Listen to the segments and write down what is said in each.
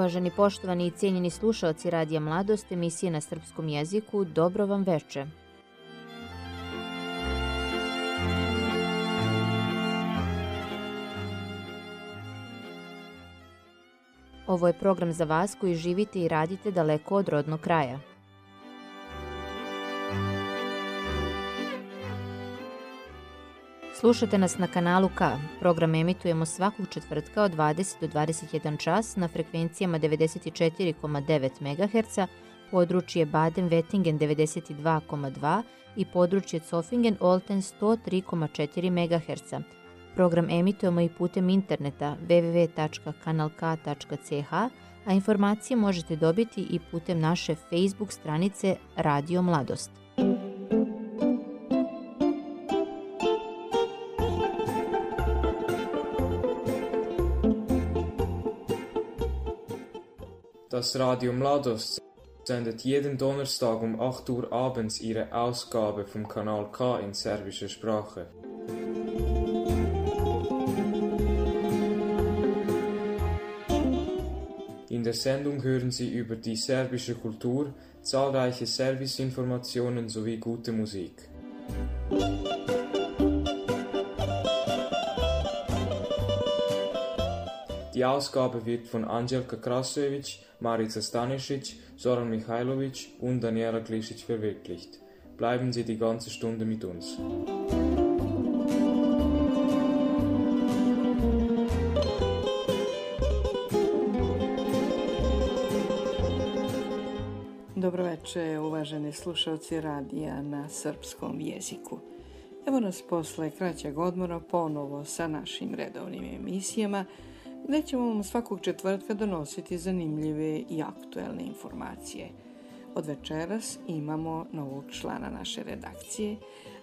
Uvaženi poštovani i cijenjeni slušalci Radija Mladost emisije na srpskom jeziku, dobro vam veče. Ovo je program za vas koji živite i radite daleko od rodnog kraja. Slušate nas na kanalu K. Program emitujemo svakog četvrtka od 20 do 21 čas na frekvencijama 94,9 MHz, područje Baden-Wettingen 92,2 i područje Zofingen-Olten 103,4 MHz. Program emitujemo i putem interneta www.kanalk.ch, a informacije možete dobiti i putem naše Facebook stranice Radio Mladost. Das Radio Mladost sendet jeden Donnerstag um 8 Uhr abends ihre Ausgabe vom Kanal K in serbischer Sprache. In der Sendung hören Sie über die serbische Kultur, zahlreiche Serviceinformationen sowie gute Musik. Ausgabe wird von Angelika Krasojevic, Marica Stanisic, Soran Mihailovic und Daniela Glisic verwirklicht. Bleiben Sie die ganze Stunde mit uns. Dobroveče, uvaženi slušalci radija na srpskom jeziku. Evo nas posle kraćeg odmora ponovo sa našim redovnim emisijama, gde ćemo vam svakog četvrtka donositi zanimljive i aktuelne informacije. Od večeras imamo novog člana naše redakcije,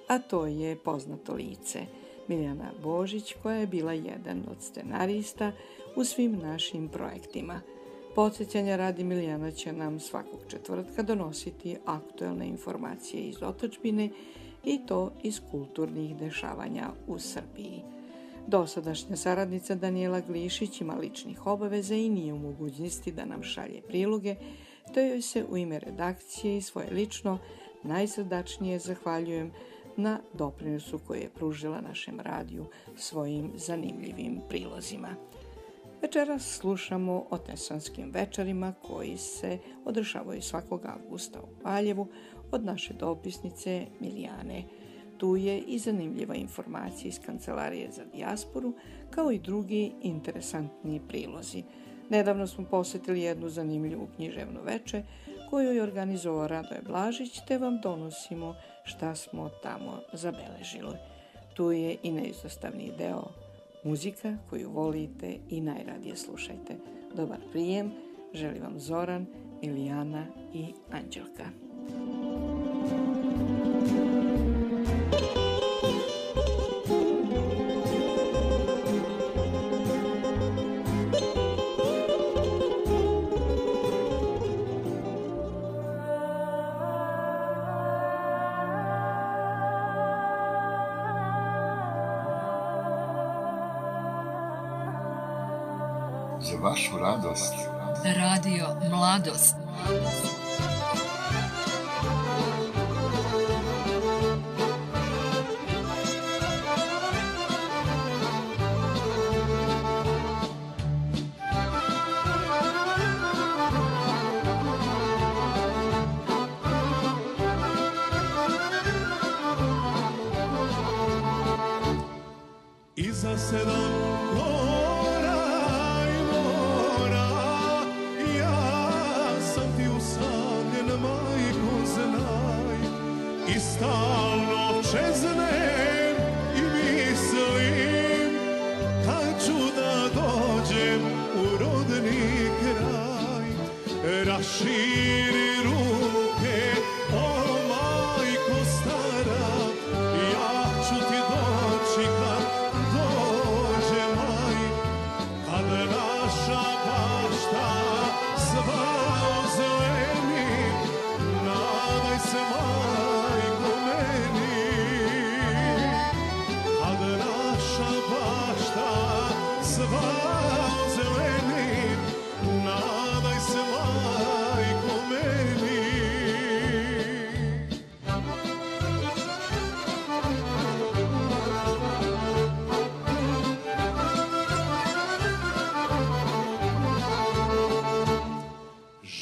a to je poznato lice Miljana Božić, koja je bila jedan od scenarista u svim našim projektima – Podsjećanja radi Milijana će nam svakog četvrtka donositi aktuelne informacije iz otočbine i to iz kulturnih dešavanja u Srbiji. Dosadašnja saradnica Daniela Glišić ima ličnih obaveza i nije u mogućnosti da nam šalje priloge, te joj se u ime redakcije i svoje lično najsrdačnije zahvaljujem na doprinosu koje je pružila našem radiju svojim zanimljivim prilozima. Večeras slušamo o tesanskim večerima koji se održavaju svakog avgusta u Valjevu od naše dopisnice Milijane. Tu je i zanimljiva informacija iz Kancelarije za dijasporu, kao i drugi interesantni prilozi. Nedavno smo posetili jednu zanimljivu književnu veče koju je organizovao Radoje Blažić, te vam donosimo šta smo tamo zabeležili. Tu je i neizostavni deo muzika koju volite i najradije slušajte. Dobar prijem, želi vam Zoran, Ilijana i Anđelka. Radio Mladost.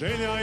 Senior.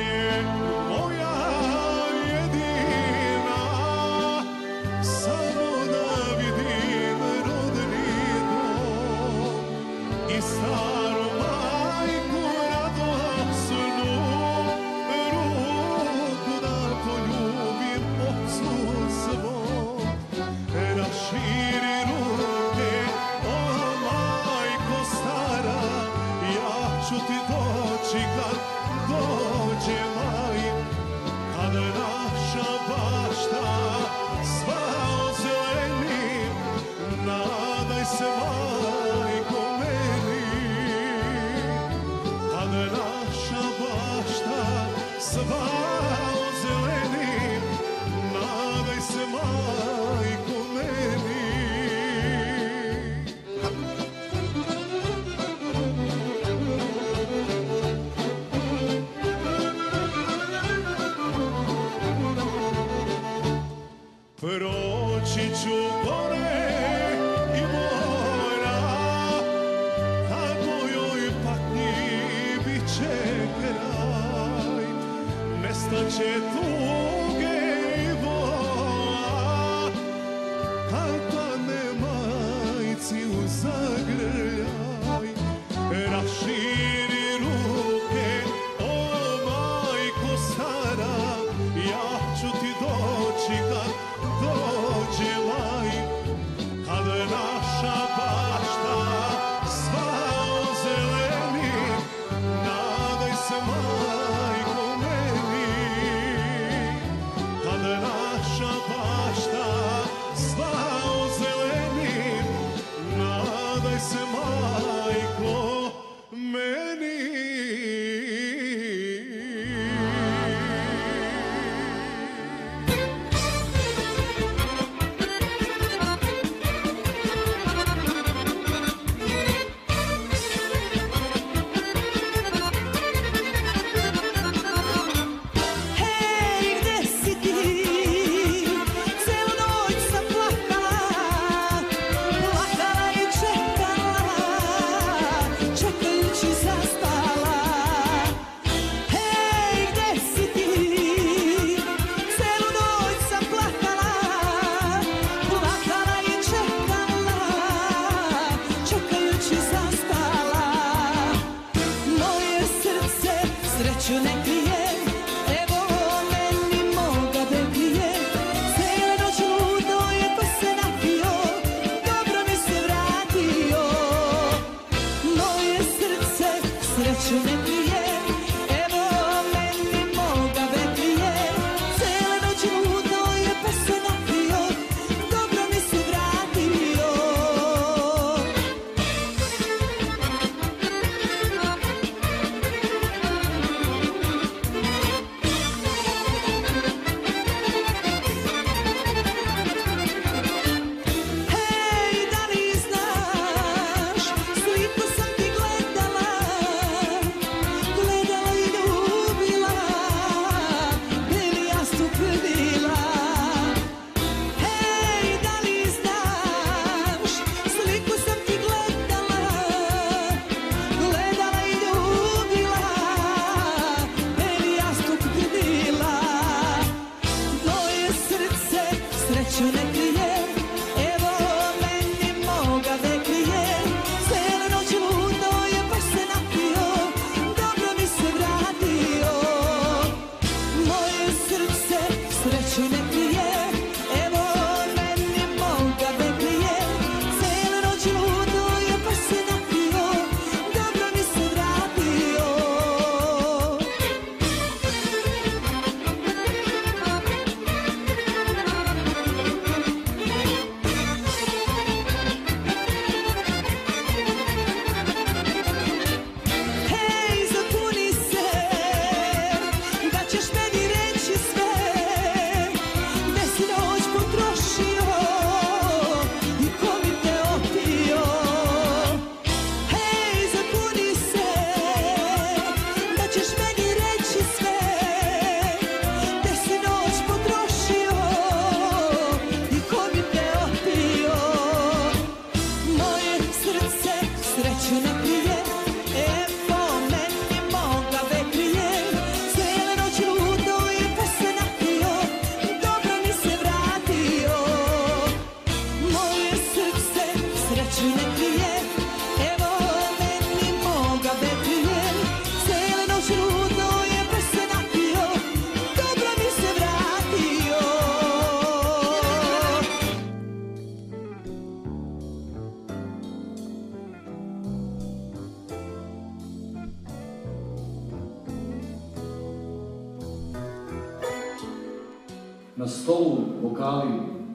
Na stolu bokali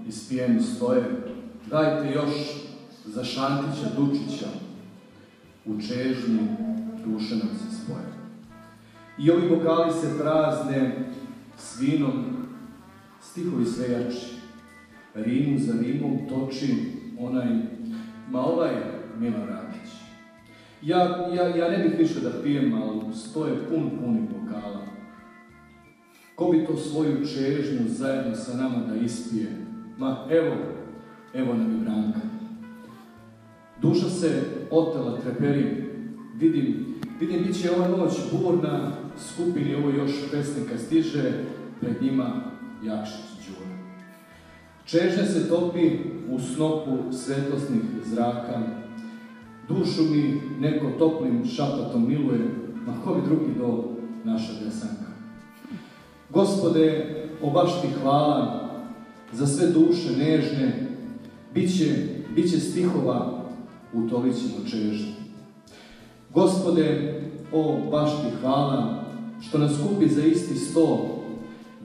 ispijeni stoje, dajte još za Šantića Dučića, u čežnji duše nam se spoje. I ovi bokali se prazne s vinom, stihovi sve jači. Rimu za rimom toči onaj, ma ovaj Milo Rakić. Ja, ja, ja ne bih više da pijem, ali stoje pun puni bokala. Ko bi to svoju čežnju zajedno sa nama da ispije? Ma evo, evo nam i Branka. Duša se otela treperim, vidim, vidim bit će ova noć burna, skupini ovo još pesnika stiže, pred njima Jakšić Đura. Čežnja se topi u snopu svetosnih zraka, dušu mi neko toplim šapatom miluje, ma ko bi drugi do naša desanka. Gospode, obaš ti hvala za sve duše nežne, bit će, stihova, utolit ćemo čežnju. Gospode, o baš ti hvala, što nas kupi za isti sto,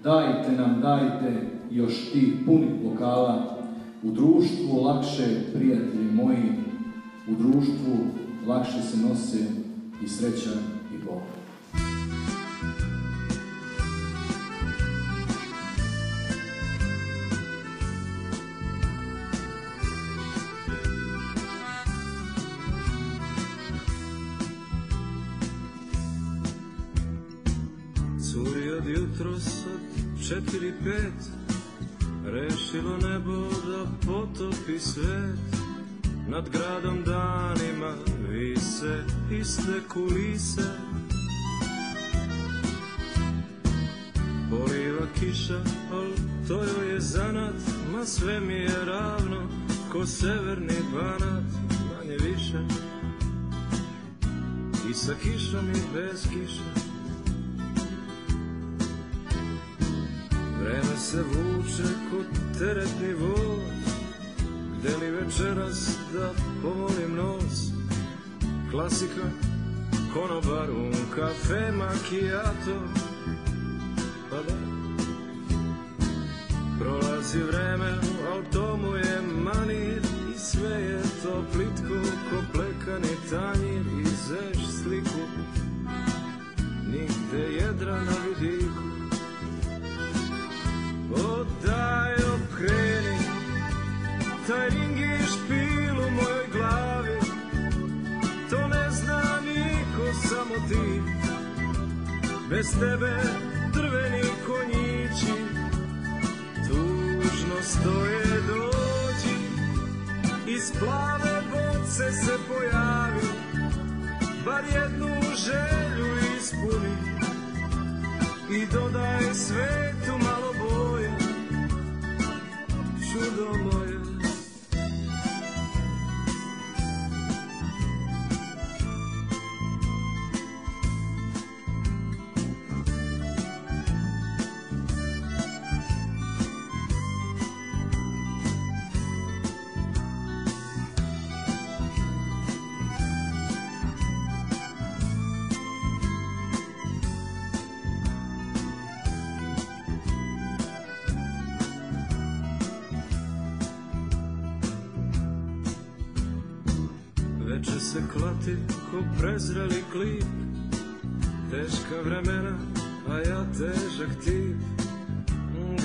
dajte nam, dajte još tih punih bokala, u društvu lakše, prijatelji moji, u društvu lakše se nose i sreća pet Rešilo nebo da potopi svet. Nad gradom danima vise iste kulise. Poliva kiša, al to joj je zanat Ma sve mi je ravno, ko severni banat Manje više. I sa kišom i bez kiše se vuče kod teretni voz. Gde li večeras da pomolim nos? Klasika, konobar, un kafe, macchiato. Pa da Prolazi vreme, al tomu je manir I sve je to plitko, ko plekani tanjir. I zeš sliku, nigde jedra na vidiku daj okreni Taj ring je špil u mojoj glavi. To ne zna niko, samo ti. Bez tebe drveni konjići Tužno stoje dođi. Iz plave boce se pojavi Bar jednu želju ispuni. I dodaj svetu malo Čudo moje Veče se klati ko prezreli klip. Teška vremena, a ja težak tip.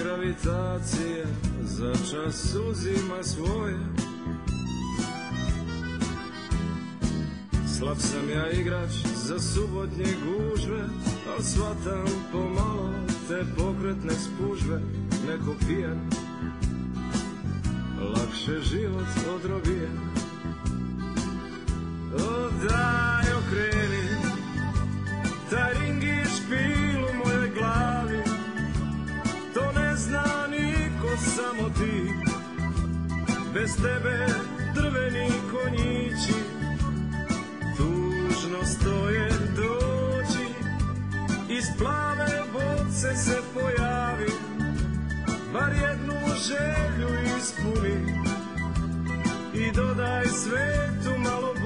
Gravitacija za čas uzima svoje. Slab sam ja igrač za subotnje gužve Al svatam pomalo te pokretne spužve. Neko pijan, lakše život odrobijen O daj okreni Taj ring i špil glavi. To ne zna niko, samo ti. Bez tebe drveni konjići Tužno stoje dođi Iz plave boce se pojavi Bar jednu želju ispuni. I dodaj svetu malo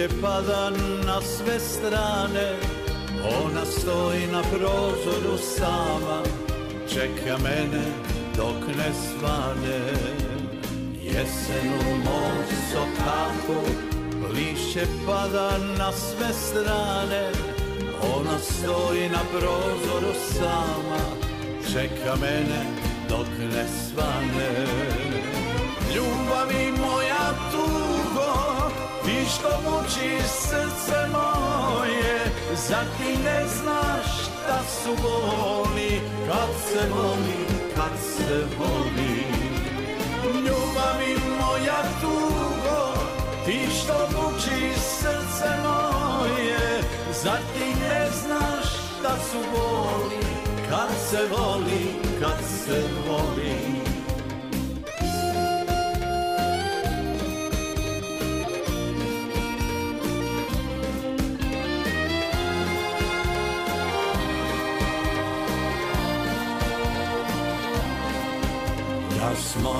Lišće pada na sve strane. Ona stoji na prozoru sama. Čeka mene dok ne svane. Jesen u mom sokaku Lišće pada na sve strane. Ona stoji na prozoru sama. Čeka mene dok ne svane. Ti što muči srce moje Zar ti ne znaš šta su boli Kad se voli, kad se voli Ljubavi moja tugo Ti što muči srce moje Zar ti ne znaš šta su boli Kad se voli, kad se voli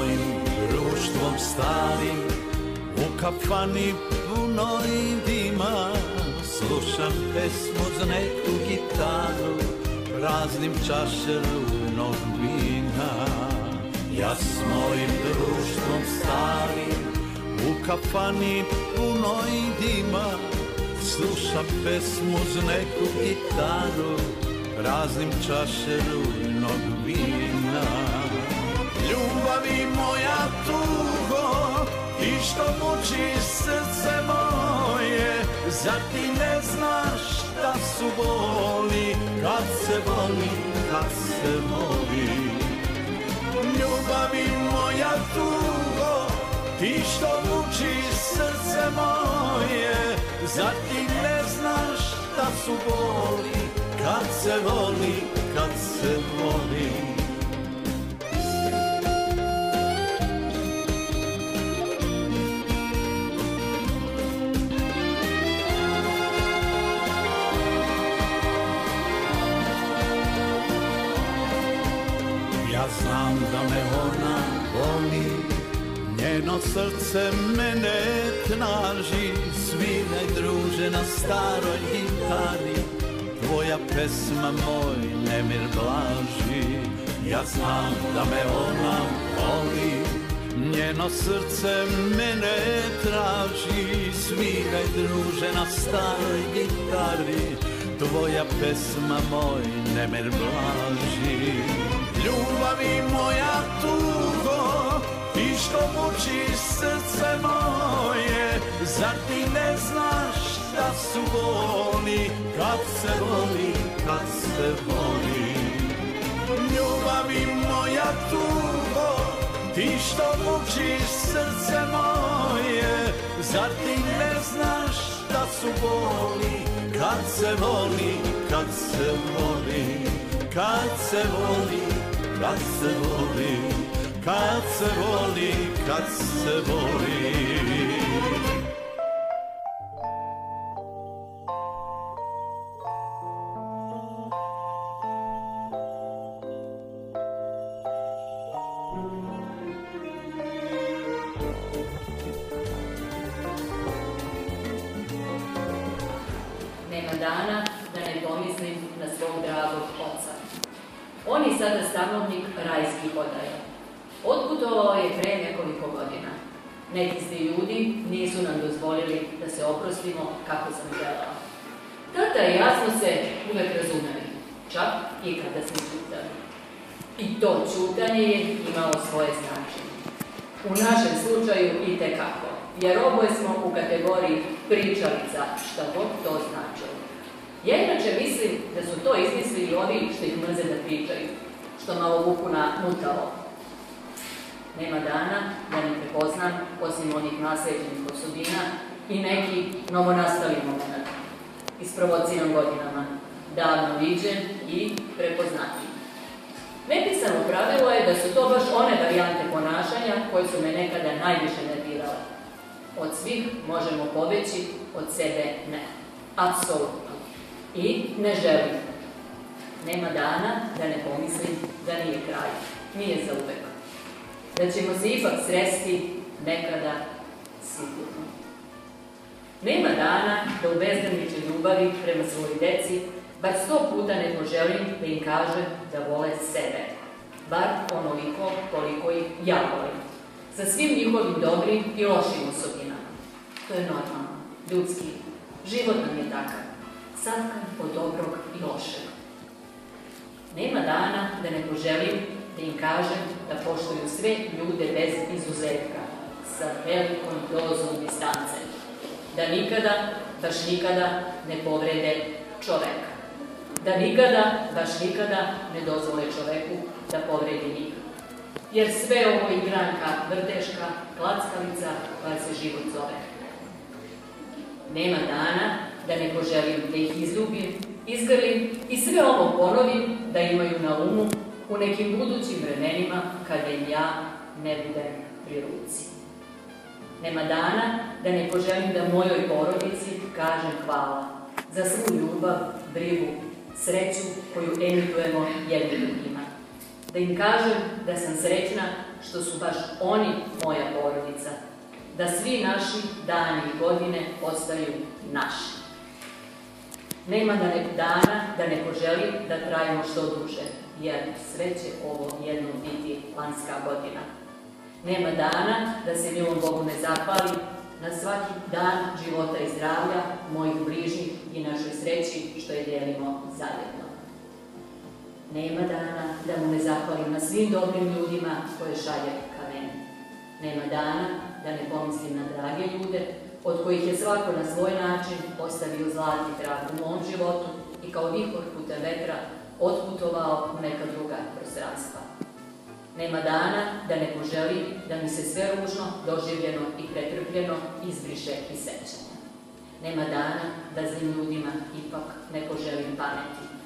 mojim društvom starim U kafani puno i dima. Slušam pesmu za neku gitaru Praznim čaše runog vina. Ja s mojim društvom starim U kafani puno i dima. Slušam pesmu za neku gitaru Praznim čaše runog vina moja tugo Ti što muči srce moje Zar ti ne znaš šta su boli Kad se voli, kad se voli Ljubavi moja tugo Ti što muči srce moje Zar ti ne znaš šta su boli Kad se voli, kad se voli da me ona voli Njeno srce mene traži Sviraj druže na staroj gitari. Tvoja pesma moj nemir blaži Ja znam da me ona voli Njeno srce mene traži Sviraj druže na staroj gitari. Tvoja pesma moj nemir blaži Ljubavi moja tugo Ti što muči srce moje Zar ti ne znaš šta su boli Kad se voli, kad se voli? Ljubavi moja tugo Ti što muči srce moje Zar ti ne znaš šta su boli Kad se voli, kad se voli? Kad se voli, kad se voli Kad se voli, kad se voli jer oboje smo u kategoriji pričalica, šta god to značilo. Ja inače mislim da su to izmislili oni što ih mrze da pričaju, što malo vuku na mutalo. Nema dana da ne prepoznam, osim onih nasljeđenih osobina, i neki novonastali moment, isprovociran godinama, davno viđen i prepoznatljiv. Nepisano pravilo je da su to baš one varijante ponašanja koje su me nekada najviše nervirale. Od svih možemo pobeći, od sebe ne. Apsolutno. I ne želim. Nema dana da ne pomislim da nije kraj. Nije za uvek. Da ćemo se ipak sresti nekada sigurno. Nema dana da u bezdaničoj ljubavi prema svojoj deci bar sto puta ne poželim da im kažem da vole sebe. Bar onoliko koliko ih ja volim. Sa svim njihovim dobrim i lošim osobinama. To je normalno, ljudski. Život nam je takav. Satkan od dobrog i lošeg. Nema dana da ne poželim da im kažem da poštuju sve ljude bez izuzetka, sa velikom dozom distance. Da nikada, baš nikada ne povrede čoveka. Da nikada, baš nikada ne dozvole čoveku da povredi njih. Jer sve ovo je igranka, vrteška, klackavica koja se život zove. Nema dana da ne poželim da ih izljubim, izgrlim i sve ovo ponovim da imaju na umu u nekim budućim vremenima kada im ja ne budem pri ruci. Nema dana da ne poželim da mojoj porodici kažem hvala za svu ljubav, brigu, sreću koju emitujemo jedni drugima. Da im kažem da sam srećna što su baš oni moja porodica. Da svi naši dani i godine ostaju naši. Nema da dana da ne poželim da trajimo što duže, jer sve će ovo jednom biti lanska godina. Nema dana da se milom Bogu ne zahvali na svaki dan života i zdravlja, mojih bližnjih i našoj sreći što je dijelimo zajedno. Nema dana da mu ne zahvalim na svim dobrim ljudima koje šalje ka meni. Nema dana da ne pomislim na drage ljude od kojih je svako na svoj način ostavio zlati trag u mom životu i kao vihor putem vetra otputovao u neka druga prostranstva. Nema dana da ne poželi da mi se sve ružno, doživljeno i pretrpljeno izbriše i sećanje. Nema dana da zlim ljudima ipak ne poželim pameti.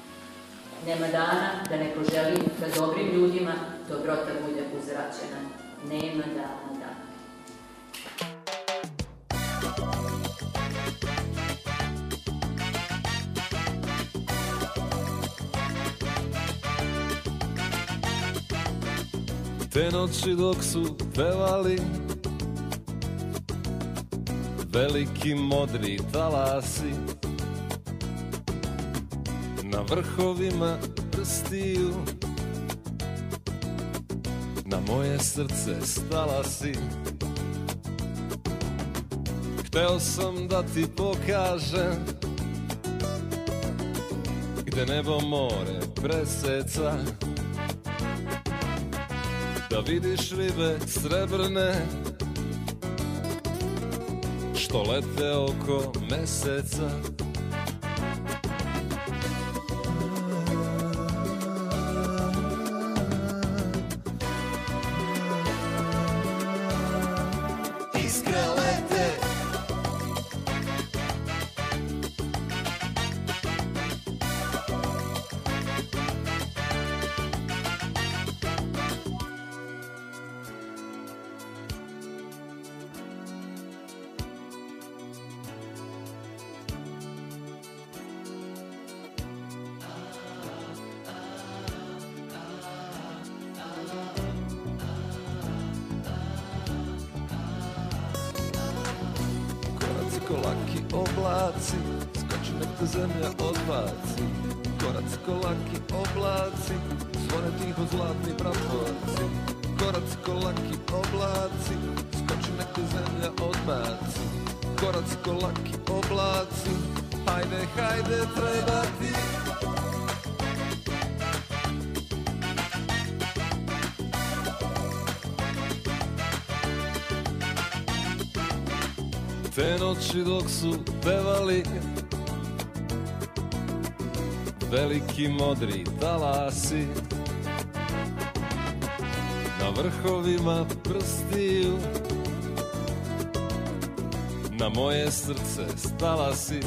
Nema dana da ne poželim da dobrim ljudima dobrota bude uzračena. Nema dana da. Te noći dok su pevali Veliki modri talasi vrhovima prstiju. Na moje srce stala si. Hteo sam da ti pokažem Gde nebo more preseca. Da vidiš ribe srebrne što lete oko meseca Koraci ko laki oblaci. Hajde, hajde, treba ti. Te noći dok su pevali Veliki modri talasi. Na vrhovima prstiju Na moje srce stala si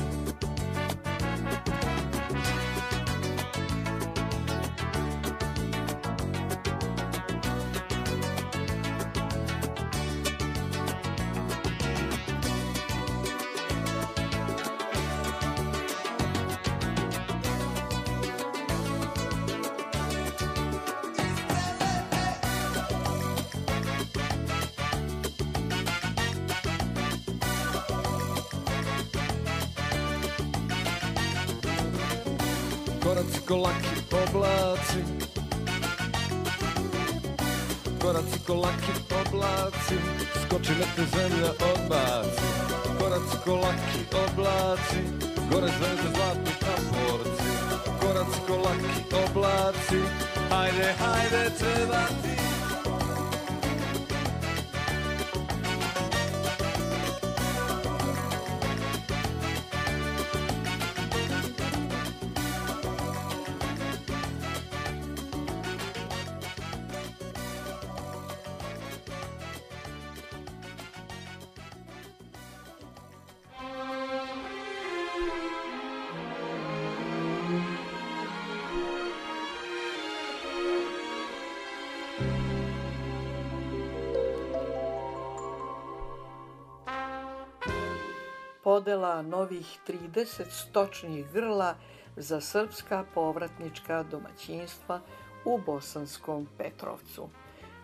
podela novih 30 stočnih grla za srpska povratnička domaćinstva u Bosanskom Petrovcu.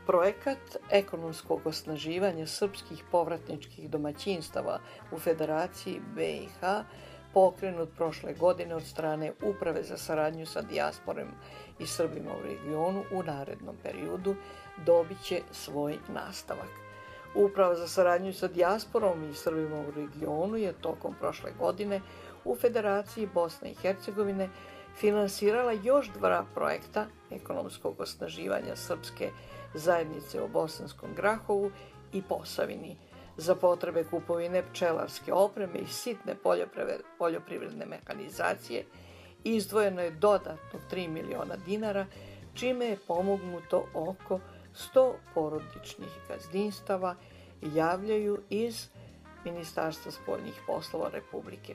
Projekat ekonomskog osnaživanja srpskih povratničkih domaćinstava u Federaciji BiH pokrenut prošle godine od strane Uprave za saradnju sa dijasporom i Srbima u regionu u narednom periodu dobit će svoj nastavak. Uprava za saradnju sa dijasporom i Srbima u regionu je tokom prošle godine u Federaciji Bosne i Hercegovine finansirala još dva projekta ekonomskog osnaživanja srpske zajednice u Bosanskom Grahovu i Posavini. Za potrebe kupovine pčelarske opreme i sitne poljoprivredne mehanizacije izdvojeno je dodatno 3 miliona dinara, čime je pomognuto oko 100 porodičnih gazdinstava javljaju iz Ministarstva spoljnih poslova Republike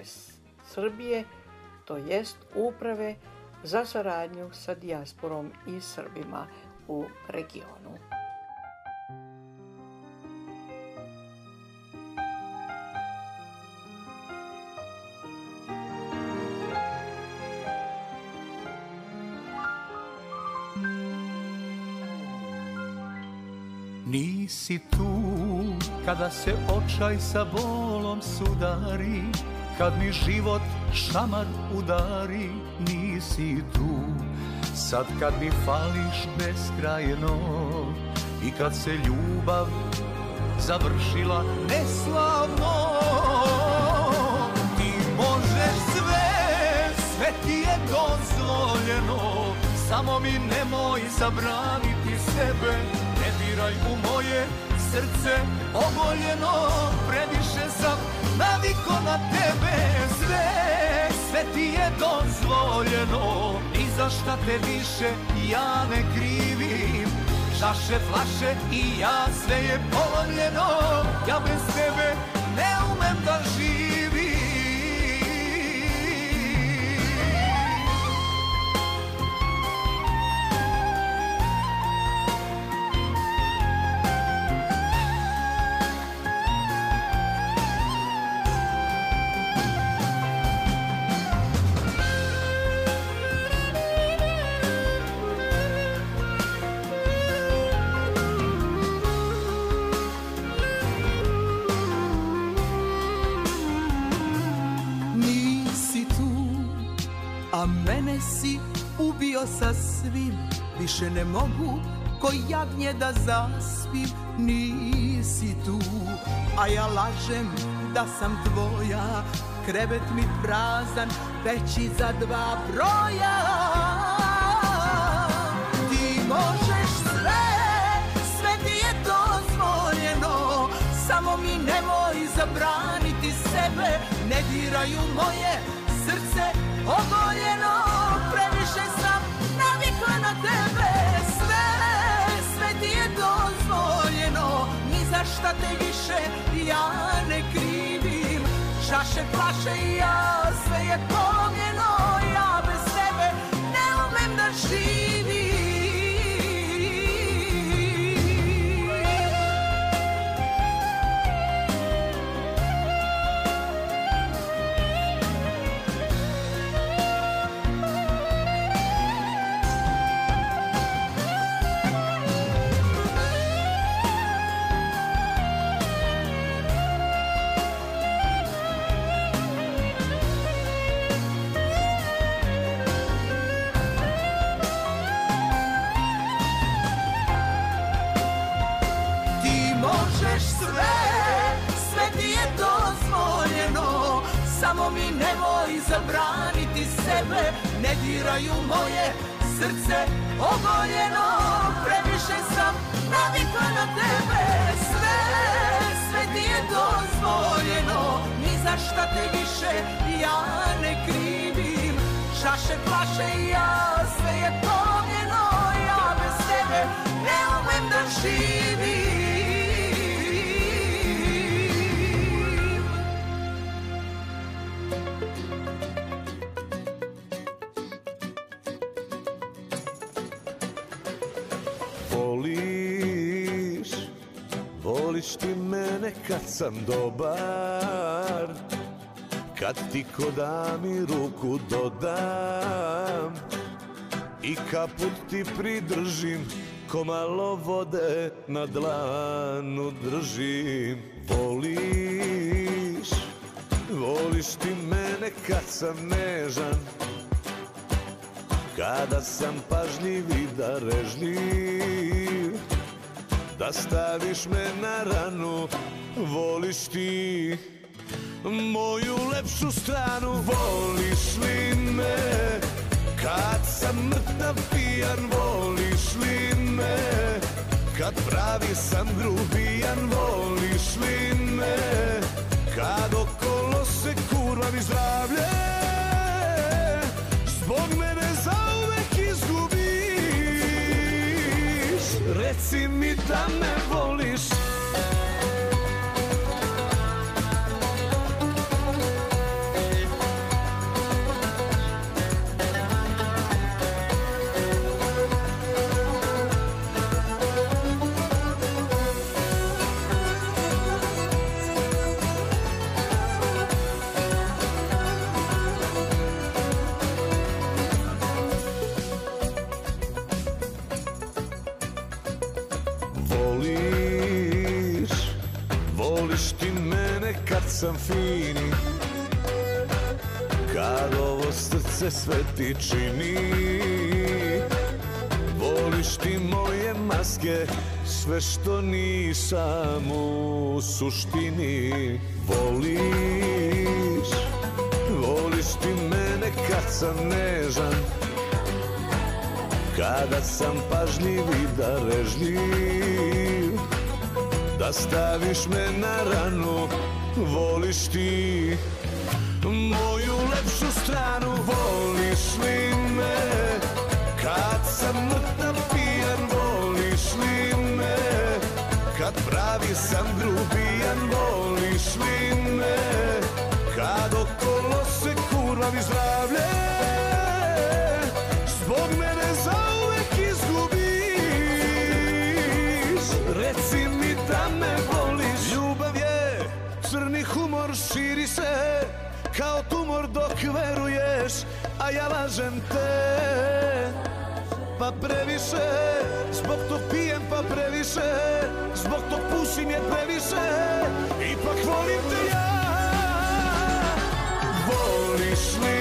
Srbije, to jest uprave za saradnju sa dijasporom i Srbima u regionu. Nisi tu kada se očaj sa bolom sudari Kad mi život šamar udari Nisi tu. Sad kad mi fališ beskrajno I kad se ljubav završila neslavno Ti možeš sve, sve ti je dozvoljeno Samo mi nemoj zabraniti sebe diraj u moje srce oboljeno Previše sam naviko na tebe. Sve, sve ti je dozvoljeno Ni za šta te više ja ne krivim. Čaše, flaše i ja sve je polomljeno Ja bez tebe ne umem da živim ubio sa svim Više ne mogu ko jagnje da zaspim Nisi tu, a ja lažem da sam tvoja Krevet mi prazan, veći za dva broja. Ti možeš sve, sve ti je dozvoljeno Samo mi nemoj zabraniti sebe Ne diraju moje srce ogoljeno Ni za šta te više ja ne krivim. Čaše, plaše i ja, sve je polomljeno Ja bez tebe ne umem da živim Ne diraju moje srce ogoljeno Previše sam navikla na tebe. Sve, sve ti je dozvoljeno Ni za šta te više ja ne krivim. Čaše plaše i ja, sve je pomljeno Ja bez tebe ne umem da živim sam dobar. Kad ti ko da mi ruku dodam I kaput ti pridržim Ko malo vode na dlanu držim. Voliš, voliš ti mene kad sam nežan kada sam pažljiv i darežljiv Da staviš me na ranu Voliš ti moju lepšu stranu? Voliš li me kad sam mrtav pijan? Voliš li me kad pravi sam grubijan? Voliš li me kad okolo se kurvam i zdravlje? Zbog mene zauvek izgubiš. Reci mi da me voliš kad sam fini. Kad ovo srce sve ti čini. Voliš ti moje maske, sve što nisam u suštini. Voliš, voliš ti mene kad sam nežan. Kada sam pažljiv i darežljiv Da staviš me na ranu Voliš ti moju lepšu stranu Voliš li me? Kad sam mrtav pijan Voliš li me? Kad pravi sam grubijan Voliš li me? Kad okolo se kurvam i zdravlje širi se Kao tumor dok veruješ A ja lažem te. Pa previše Zbog tog pijem pa previše Zbog tog pušim je previše. Ipak volim te ja. Voliš li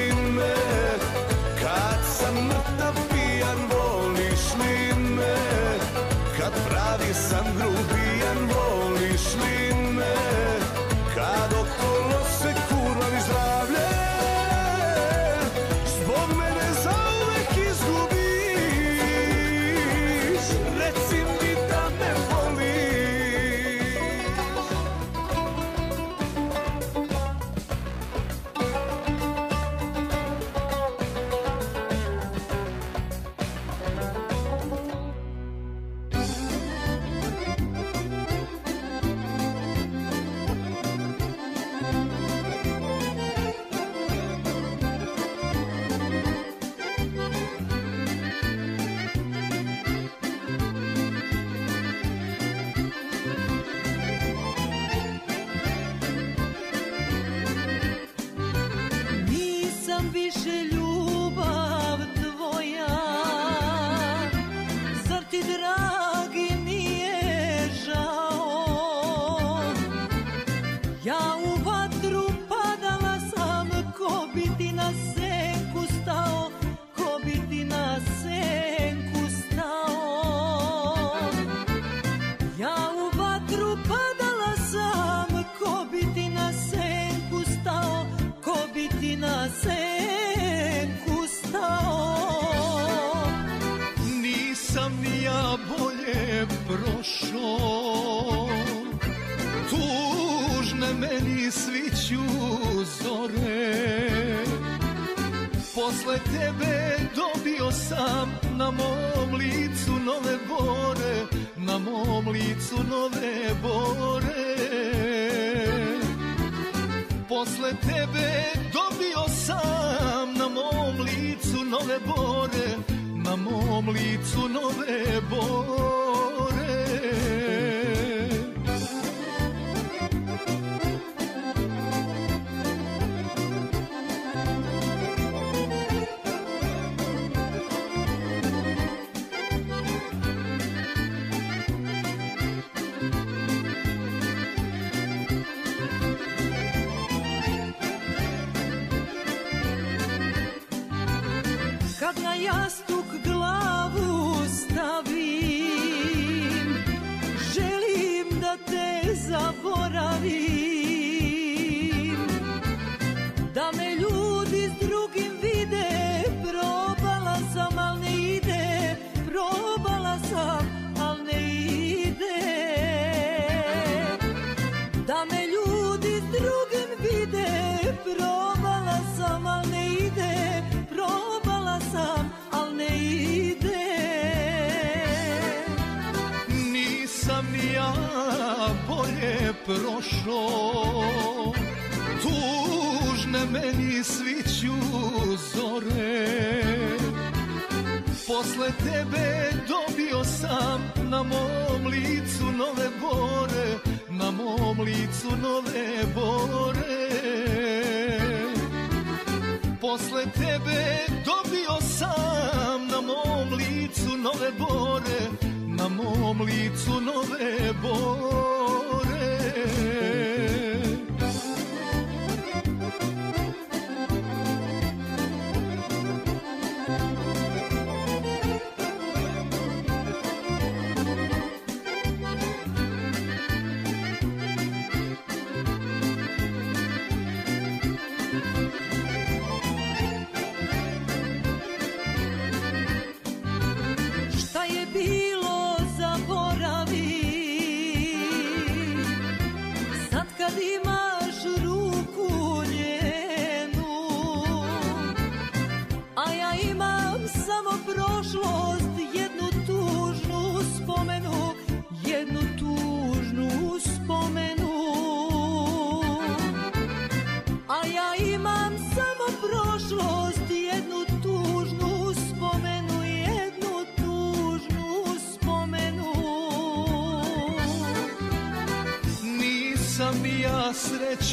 Na senku stao. Nisam ni ja bolje prošao. Tužne meni sviću zore. Posle tebe dobio sam na mom licu nove bore Na mom licu nove bore. Posle tebe dobio sam na mom licu nove bore Na mom licu nove bore meni sviću zore. Posle tebe dobio sam na mom licu nove bore Na mom licu nove bore. Posle tebe dobio sam na mom licu nove bore Na mom licu nove bore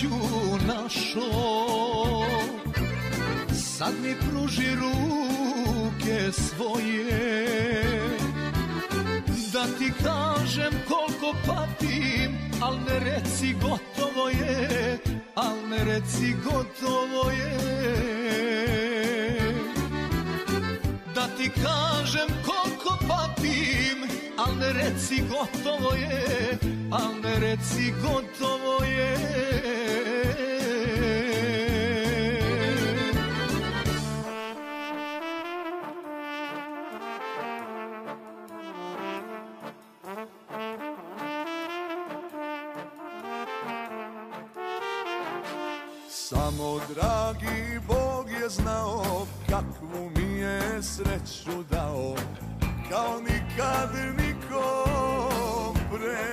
sreću našo. Sad mi pruži ruke svoje Da ti kažem koliko patim Al ne reci gotovo je Al ne reci gotovo je. Da ti kažem Al ne reci gotovo je Al ne reci gotovo je. Samo dragi Bog je znao kakvu mi je sreću dao. Kao nikad nikom pre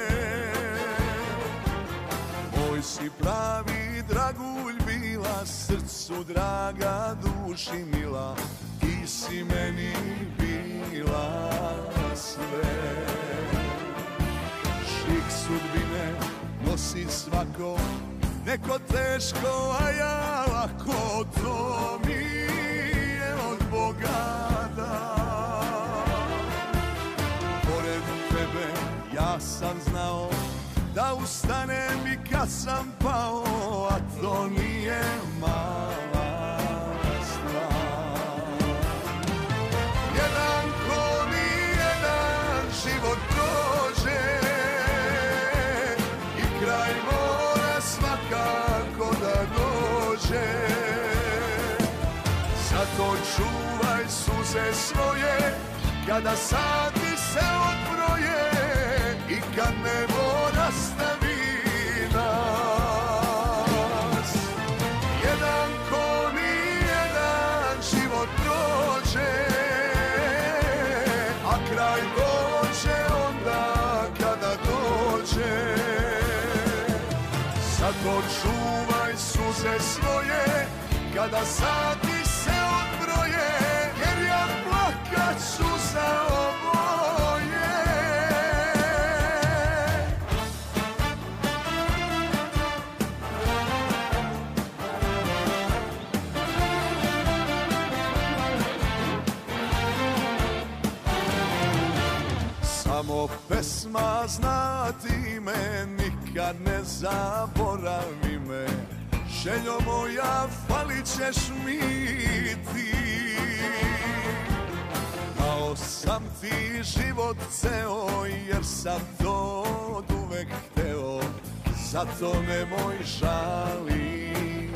Moj si pravi dragulj bila Srcu draga, duši mila Ti si meni bila sve. Šik sudbine nosi svako Neko teško, a ja lako To mi je od Boga sam znao Da ustanem i kad sam pao A to nije mala stvar. Jedan ko ni jedan život prođe I kraj mora svakako da dođe. Zato čuvaj suze svoje Kada sati se odbroje kad nebo nastavi nas Jedan ko jedan život prođe A kraj dođe onda kada dođe. Zato čuvaj suze svoje kada sati se odbroje Jer ja plakat ću za oboje pesma znati me, nikad ne zaboravi me. Željo moja, falit ćeš mi ti. Dao sam ti život ceo, jer sam to od uvek hteo. Zato nemoj žaliti.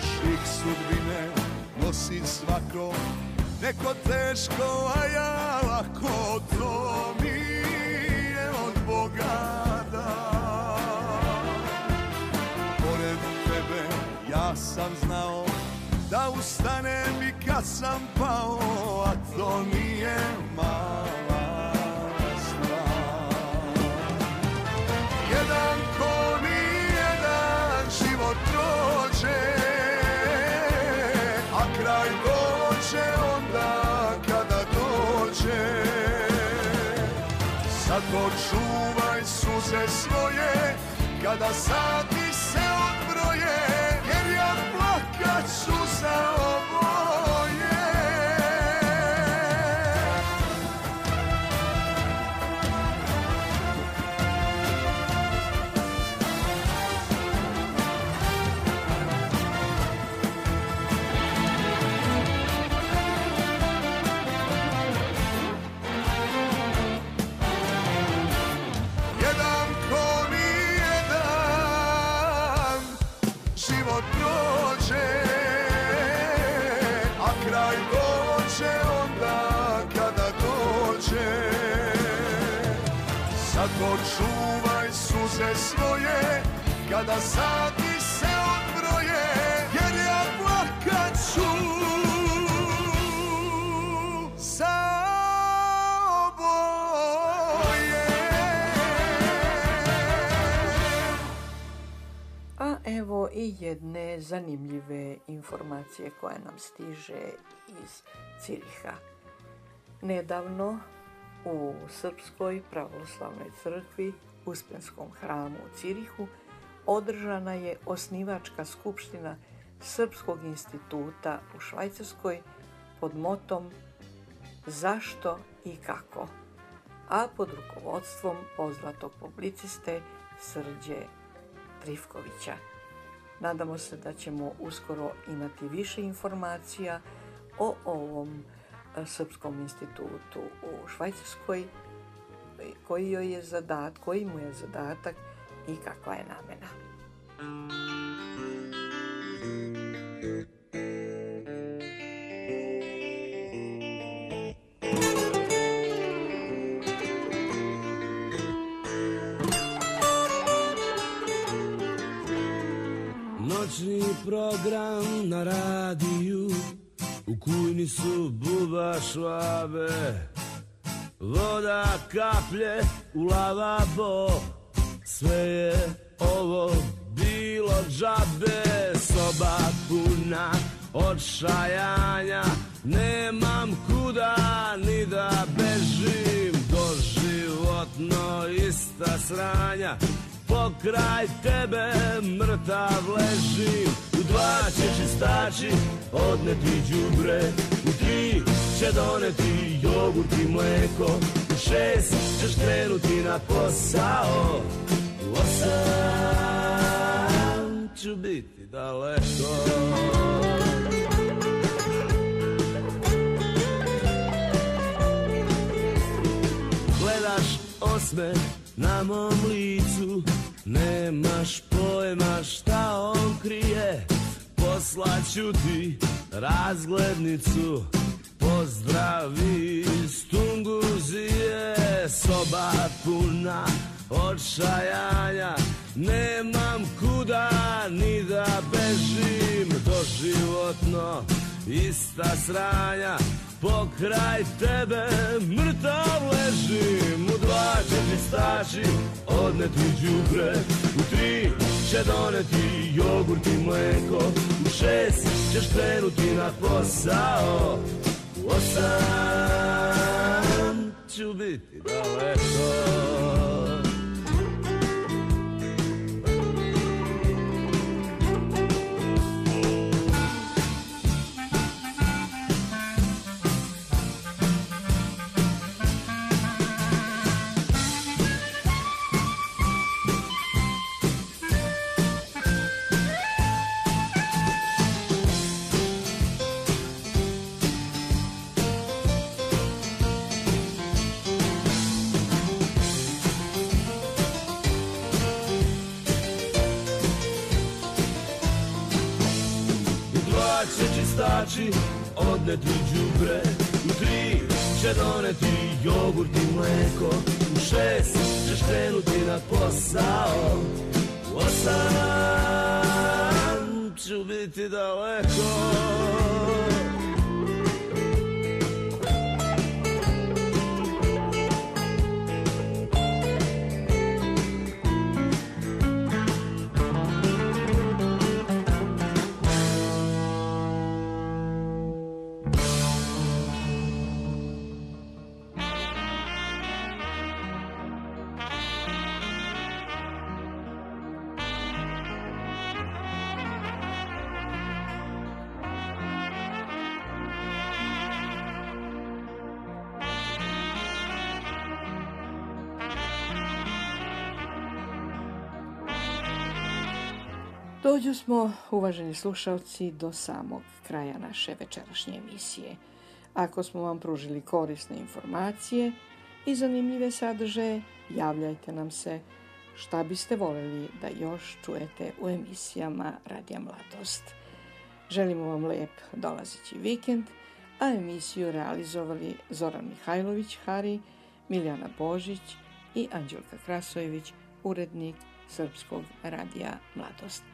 Šik sudbine nosi svako Neko teško, a ja lako To mi je od Boga dan Pored tebe ja sam znao Da ustanem i kad sam pao A to nije mala stvar. Jedan ko nijedan život prođe suze svoje Kada sati se odbroje Jer ja plakat ću za oboje kraj onda kada dođe? Zato čuvaj suze svoje kada sati se odbroje Jer ja plakat ću za oboje. A evo i jedne zanimljive informacije koja nam stiže iz Ciriha. Nedavno u Srpskoj pravoslavnoj crkvi Uspenskom hramu u Cirihu održana je osnivačka skupština Srpskog instituta u Švajcarskoj pod motom Zašto i kako, a pod rukovodstvom poznatog publiciste Srđe Trifkovića. Nadamo se da ćemo uskoro imati više informacija o ovom e, Srpskom institutu u Švajcarskoj, koji, joj je zadat, koji mu je zadatak i kakva je namena. Noćni program na radiju U kujni su buba švabe Voda kaplje u lavabo. Sve je ovo bilo džabe Soba puna odšajanja Nemam kuda ni da bežim Doživotno ista sranja. Pokraj tebe mrtav ležim U dva će čistači odneti đubre. U tri će doneti jogurt i mleko. U šest ćeš krenuti na posao. U osam ću biti daleko. Gledaš osme na mom licu Nemaš pojma šta on krije. Poslaću ti razglednicu. Pozdravi iz Tunguzije Soba puna očajanja Nemam kuda ni da bežim. Doživotno ista sranja Pokraj tebe mrtav ležim U dva će ti staži odneti džubre U tri će doneti jogurt i mleko. U šest ćeš krenuti na posao. U osam ću biti daleko čistači odneti džubre U tri će doneti jogurt i mleko. U šest ćeš krenuti na posao. U osam ću biti daleko Dođu smo, uvaženi slušalci, do samog kraja naše večerašnje emisije. Ako smo vam pružili korisne informacije i zanimljive sadržaje, javljajte nam se šta biste voljeli da još čujete u emisijama Radija Mladost. Želimo vam lijep dolazeći vikend, a emisiju realizovali Zoran Mihajlović Hari, Miljana Božić i Anđelka Krasojević, urednik Srpskog radija Mladost.